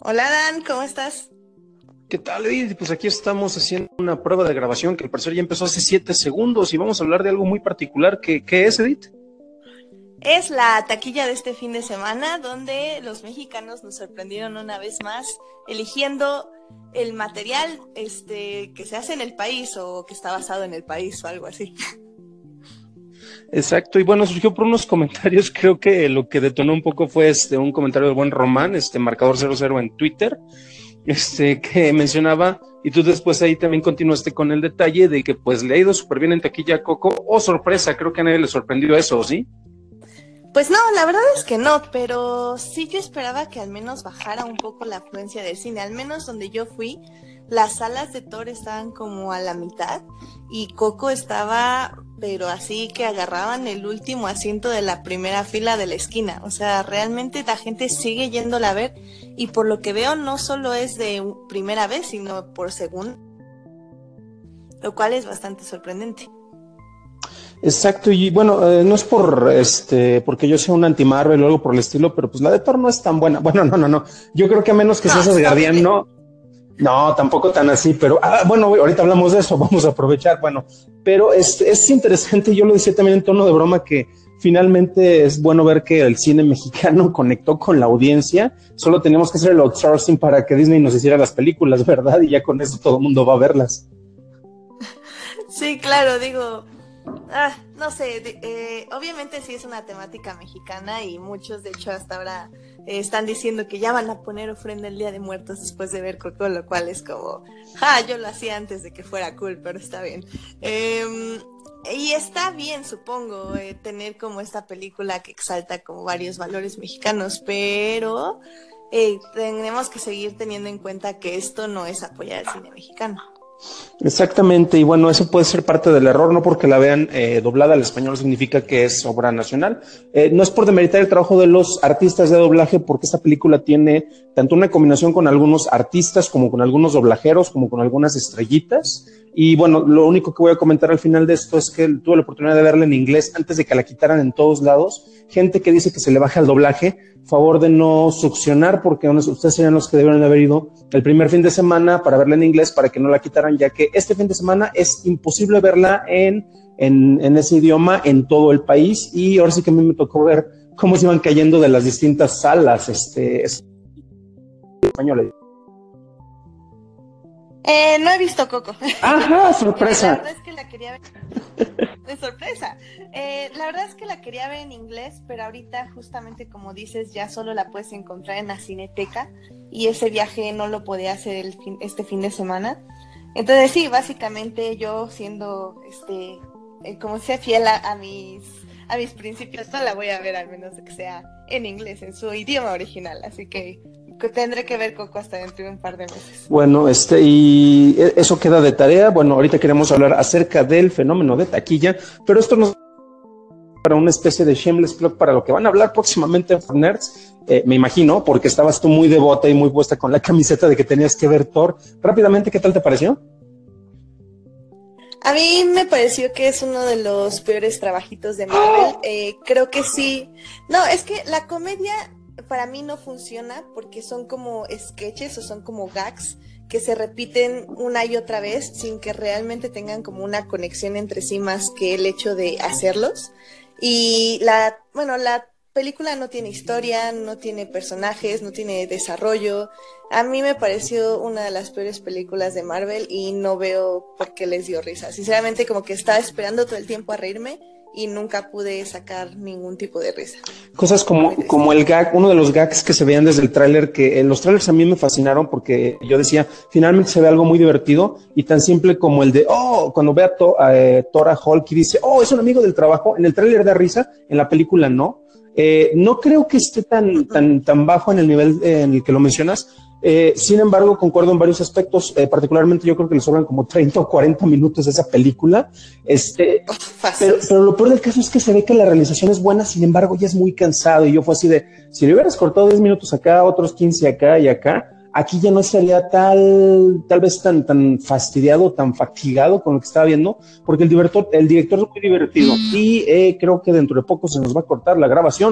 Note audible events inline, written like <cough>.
Hola Dan, ¿cómo estás? ¿Qué tal, Edith? Pues aquí estamos haciendo una prueba de grabación que al parecer ya empezó hace siete segundos y vamos a hablar de algo muy particular. ¿Qué, qué es, Edith? Es la taquilla de este fin de semana donde los mexicanos nos sorprendieron una vez más eligiendo el material este, que se hace en el país o que está basado en el país o algo así. Exacto, y bueno, surgió por unos comentarios, <laughs> creo que lo que detonó un poco fue este un comentario del buen Román, este marcador 00 en Twitter, este que mencionaba, y tú después ahí también continuaste con el detalle de que pues le ha ido súper bien en taquilla Coco, oh sorpresa, creo que a nadie le sorprendió eso, ¿sí? Pues no, la verdad es que no, pero sí yo esperaba que al menos bajara un poco la afluencia del cine, al menos donde yo fui, las salas de Thor estaban como a la mitad y Coco estaba, pero así que agarraban el último asiento de la primera fila de la esquina. O sea, realmente la gente sigue yéndola a ver y por lo que veo no solo es de primera vez, sino por segunda, lo cual es bastante sorprendente. Exacto, y bueno, eh, no es por este, porque yo sea un anti-Marvel o algo por el estilo, pero pues la de Thor no es tan buena. <laughs> Bueno, no, no, no. Yo creo que a menos que no, seas Guardián, no, no, tampoco tan así, pero ah, bueno, ahorita hablamos de eso, <laughs> vamos a aprovechar. Bueno, pero es, es interesante, yo lo decía también en tono de broma que finalmente es bueno ver que el cine <laughs> mexicano conectó con la audiencia. Solo teníamos que hacer el outsourcing para que Disney nos hiciera las películas, <laughs> ¿verdad? Y ya con eso todo el mundo va a verlas. Sí, claro, digo, ah, no sé, eh, obviamente sí es una temática mexicana y muchos, de hecho, hasta ahora eh, están diciendo que ya van a poner ofrenda el Día de Muertos después de ver Coco, lo cual es como, ah, yo lo hacía antes de que fuera cool, pero está bien. Eh, y está bien, supongo, eh, tener como esta película que exalta como varios valores mexicanos, pero eh, tenemos que seguir teniendo en cuenta que esto no es apoyar al cine mexicano. Exactamente, y bueno, eso puede ser parte del error, no porque la vean eh, doblada al español significa que es obra nacional. Eh, no es por demeritar el trabajo de los artistas de doblaje, porque esta película tiene tanto una combinación con algunos artistas, como con algunos doblajeros, como con algunas estrellitas. Y bueno, lo único que voy a comentar al final de esto es que tuve la oportunidad de verla en inglés antes de que la quitaran en todos lados. Gente que dice que se le baja el doblaje, favor de no succionar, porque ustedes serían los que deben haber ido el primer fin de semana para verla en inglés, para que no la quitaran, ya que este fin de semana es imposible verla en ese idioma en todo el país. Y ahora sí que a mí me tocó ver cómo se iban cayendo de las distintas salas este, españoles. Eh, no he visto Coco. Ajá, <laughs> sorpresa. La verdad es que la quería ver. De sorpresa. Eh, la verdad es que la quería ver en inglés, pero ahorita, justamente como dices, ya solo la puedes encontrar en la cineteca. Y ese viaje no lo podía hacer el fin, este fin de semana. Entonces, sí, básicamente yo siendo, este, eh, como sea fiel a, a, mis, a mis principios, no la voy a ver al menos que sea en inglés, en su idioma original. Así que que tendré que ver Coco hasta dentro de un par de meses. Bueno, este, y eso queda de tarea. Bueno, ahorita queremos hablar acerca del fenómeno de taquilla, pero esto nos para una especie de shameless plug para lo que van a hablar próximamente en Nerds, eh, me imagino, porque estabas tú muy devota y muy puesta con la camiseta de que tenías que ver Thor. Rápidamente, ¿qué tal te pareció? A mí me pareció que es uno de los peores trabajitos de Marvel. Eh, creo que sí. No, es que la comedia para mí no funciona porque son como sketches o son como gags que se repiten una y otra vez sin que realmente tengan como una conexión entre sí más que el hecho de hacerlos. Y la, bueno, la película no tiene historia, no tiene personajes, no tiene desarrollo. A mí me pareció una de las peores películas de Marvel y no veo por qué les dio risa. Sinceramente como que estaba esperando todo el tiempo a reírme y nunca pude sacar ningún tipo de risa. Cosas como, como el gag, uno de los gags que se veían desde el tráiler, que en los trailers a mí me fascinaron porque yo decía, finalmente se ve algo muy divertido y tan simple como el de, oh, cuando ve a, to, a Tora Hulk y dice, oh, es un amigo del trabajo, en el tráiler da risa, en la película no. Eh, no creo que esté tan, tan, tan bajo en el nivel en el que lo mencionas, eh, sin embargo, concuerdo en varios aspectos, eh, particularmente yo creo que le sobran como 30 o 40 minutos de esa película. Este, pero, pero, lo peor del caso es que se ve que la realización es buena, sin embargo, ya es muy cansado. Y yo fue así de, si le hubieras cortado 10 minutos acá, otros 15 acá y acá, aquí ya no estaría tal, tal vez tan, tan fastidiado, tan fatigado con lo que estaba viendo, porque el director, el director es muy divertido y eh, creo que dentro de poco se nos va a cortar la grabación.